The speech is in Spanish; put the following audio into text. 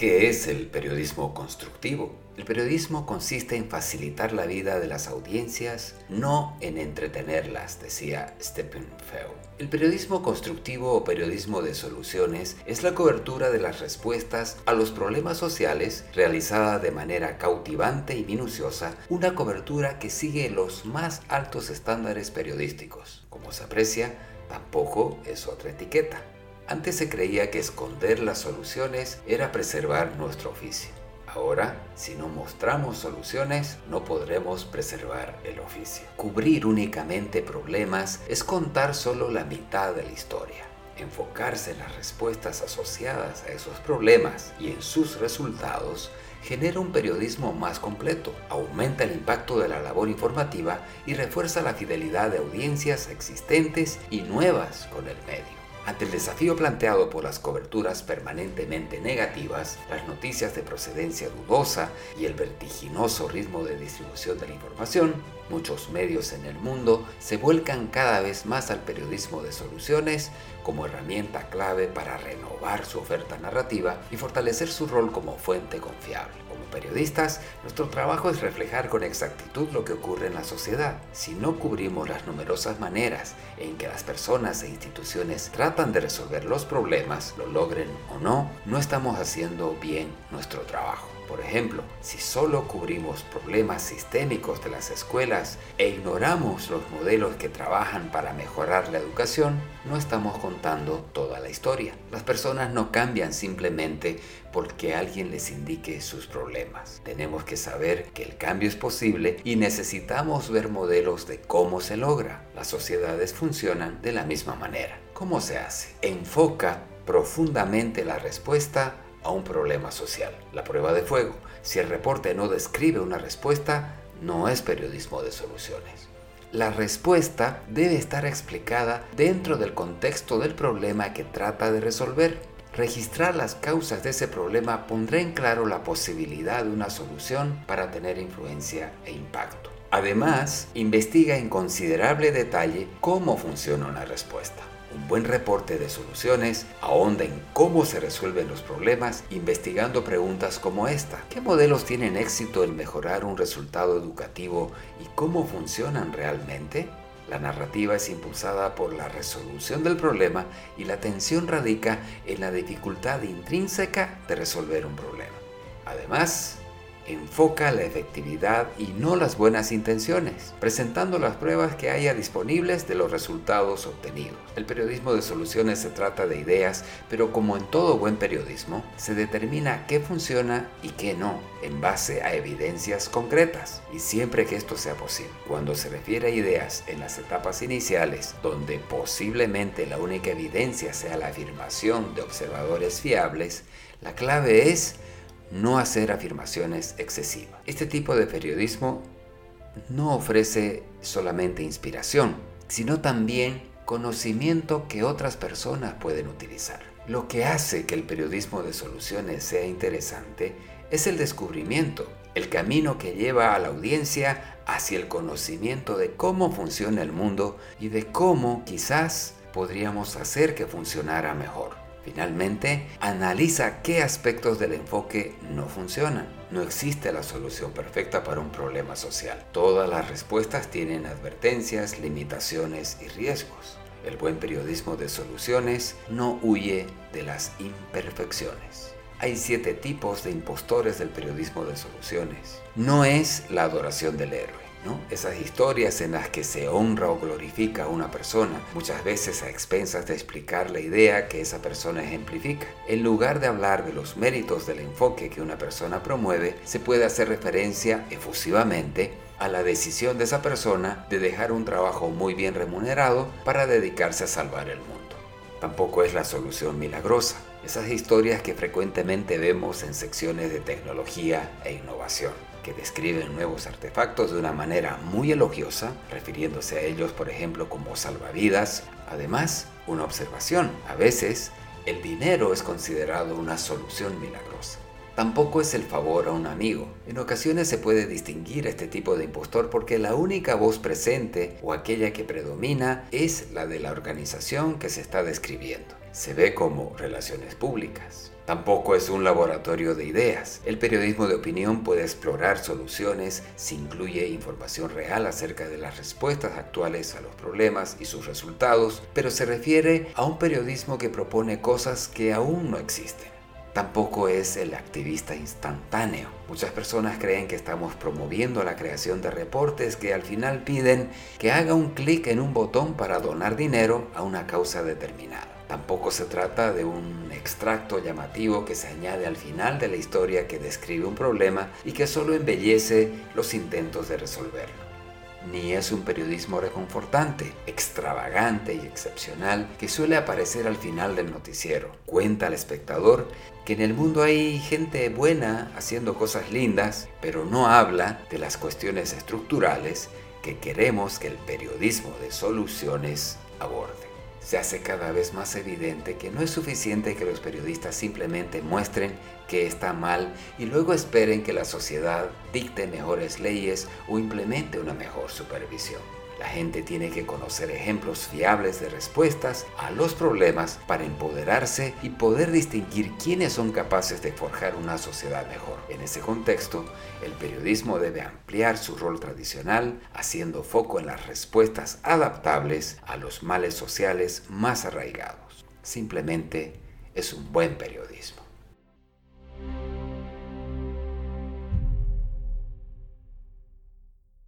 ¿Qué es el periodismo constructivo? El periodismo consiste en facilitar la vida de las audiencias, no en entretenerlas, decía Stephen Feu. El periodismo constructivo o periodismo de soluciones es la cobertura de las respuestas a los problemas sociales realizada de manera cautivante y minuciosa, una cobertura que sigue los más altos estándares periodísticos. Como se aprecia, tampoco es otra etiqueta. Antes se creía que esconder las soluciones era preservar nuestro oficio. Ahora, si no mostramos soluciones, no podremos preservar el oficio. Cubrir únicamente problemas es contar solo la mitad de la historia. Enfocarse en las respuestas asociadas a esos problemas y en sus resultados genera un periodismo más completo, aumenta el impacto de la labor informativa y refuerza la fidelidad de audiencias existentes y nuevas con el medio. Ante el desafío planteado por las coberturas permanentemente negativas, las noticias de procedencia dudosa y el vertiginoso ritmo de distribución de la información, muchos medios en el mundo se vuelcan cada vez más al periodismo de soluciones como herramienta clave para renovar su oferta narrativa y fortalecer su rol como fuente confiable periodistas, nuestro trabajo es reflejar con exactitud lo que ocurre en la sociedad. Si no cubrimos las numerosas maneras en que las personas e instituciones tratan de resolver los problemas, lo logren o no, no estamos haciendo bien nuestro trabajo. Por ejemplo, si solo cubrimos problemas sistémicos de las escuelas e ignoramos los modelos que trabajan para mejorar la educación, no estamos contando toda la historia. Las personas no cambian simplemente porque alguien les indique sus problemas. Tenemos que saber que el cambio es posible y necesitamos ver modelos de cómo se logra. Las sociedades funcionan de la misma manera. ¿Cómo se hace? Enfoca profundamente la respuesta a un problema social. La prueba de fuego. Si el reporte no describe una respuesta, no es periodismo de soluciones. La respuesta debe estar explicada dentro del contexto del problema que trata de resolver. Registrar las causas de ese problema pondrá en claro la posibilidad de una solución para tener influencia e impacto. Además, investiga en considerable detalle cómo funciona una respuesta. Un buen reporte de soluciones ahonda en cómo se resuelven los problemas investigando preguntas como esta. ¿Qué modelos tienen éxito en mejorar un resultado educativo y cómo funcionan realmente? La narrativa es impulsada por la resolución del problema y la atención radica en la dificultad intrínseca de resolver un problema. Además, enfoca la efectividad y no las buenas intenciones, presentando las pruebas que haya disponibles de los resultados obtenidos. El periodismo de soluciones se trata de ideas, pero como en todo buen periodismo, se determina qué funciona y qué no, en base a evidencias concretas, y siempre que esto sea posible. Cuando se refiere a ideas en las etapas iniciales, donde posiblemente la única evidencia sea la afirmación de observadores fiables, la clave es no hacer afirmaciones excesivas. Este tipo de periodismo no ofrece solamente inspiración, sino también conocimiento que otras personas pueden utilizar. Lo que hace que el periodismo de soluciones sea interesante es el descubrimiento, el camino que lleva a la audiencia hacia el conocimiento de cómo funciona el mundo y de cómo quizás podríamos hacer que funcionara mejor. Finalmente, analiza qué aspectos del enfoque no funcionan. No existe la solución perfecta para un problema social. Todas las respuestas tienen advertencias, limitaciones y riesgos. El buen periodismo de soluciones no huye de las imperfecciones. Hay siete tipos de impostores del periodismo de soluciones. No es la adoración del héroe esas historias en las que se honra o glorifica a una persona, muchas veces a expensas de explicar la idea que esa persona ejemplifica. En lugar de hablar de los méritos del enfoque que una persona promueve, se puede hacer referencia efusivamente a la decisión de esa persona de dejar un trabajo muy bien remunerado para dedicarse a salvar el mundo. Tampoco es la solución milagrosa. Esas historias que frecuentemente vemos en secciones de tecnología e innovación que describen nuevos artefactos de una manera muy elogiosa, refiriéndose a ellos, por ejemplo, como salvavidas. Además, una observación, a veces el dinero es considerado una solución milagrosa. Tampoco es el favor a un amigo. En ocasiones se puede distinguir este tipo de impostor porque la única voz presente o aquella que predomina es la de la organización que se está describiendo. Se ve como relaciones públicas. Tampoco es un laboratorio de ideas. El periodismo de opinión puede explorar soluciones si incluye información real acerca de las respuestas actuales a los problemas y sus resultados, pero se refiere a un periodismo que propone cosas que aún no existen. Tampoco es el activista instantáneo. Muchas personas creen que estamos promoviendo la creación de reportes que al final piden que haga un clic en un botón para donar dinero a una causa determinada. Tampoco se trata de un extracto llamativo que se añade al final de la historia que describe un problema y que solo embellece los intentos de resolverlo ni es un periodismo reconfortante, extravagante y excepcional que suele aparecer al final del noticiero. Cuenta al espectador que en el mundo hay gente buena haciendo cosas lindas, pero no habla de las cuestiones estructurales que queremos que el periodismo de soluciones aborde se hace cada vez más evidente que no es suficiente que los periodistas simplemente muestren que está mal y luego esperen que la sociedad dicte mejores leyes o implemente una mejor supervisión. La gente tiene que conocer ejemplos fiables de respuestas a los problemas para empoderarse y poder distinguir quiénes son capaces de forjar una sociedad mejor. En ese contexto, el periodismo debe ampliar su rol tradicional, haciendo foco en las respuestas adaptables a los males sociales más arraigados. Simplemente es un buen periodismo.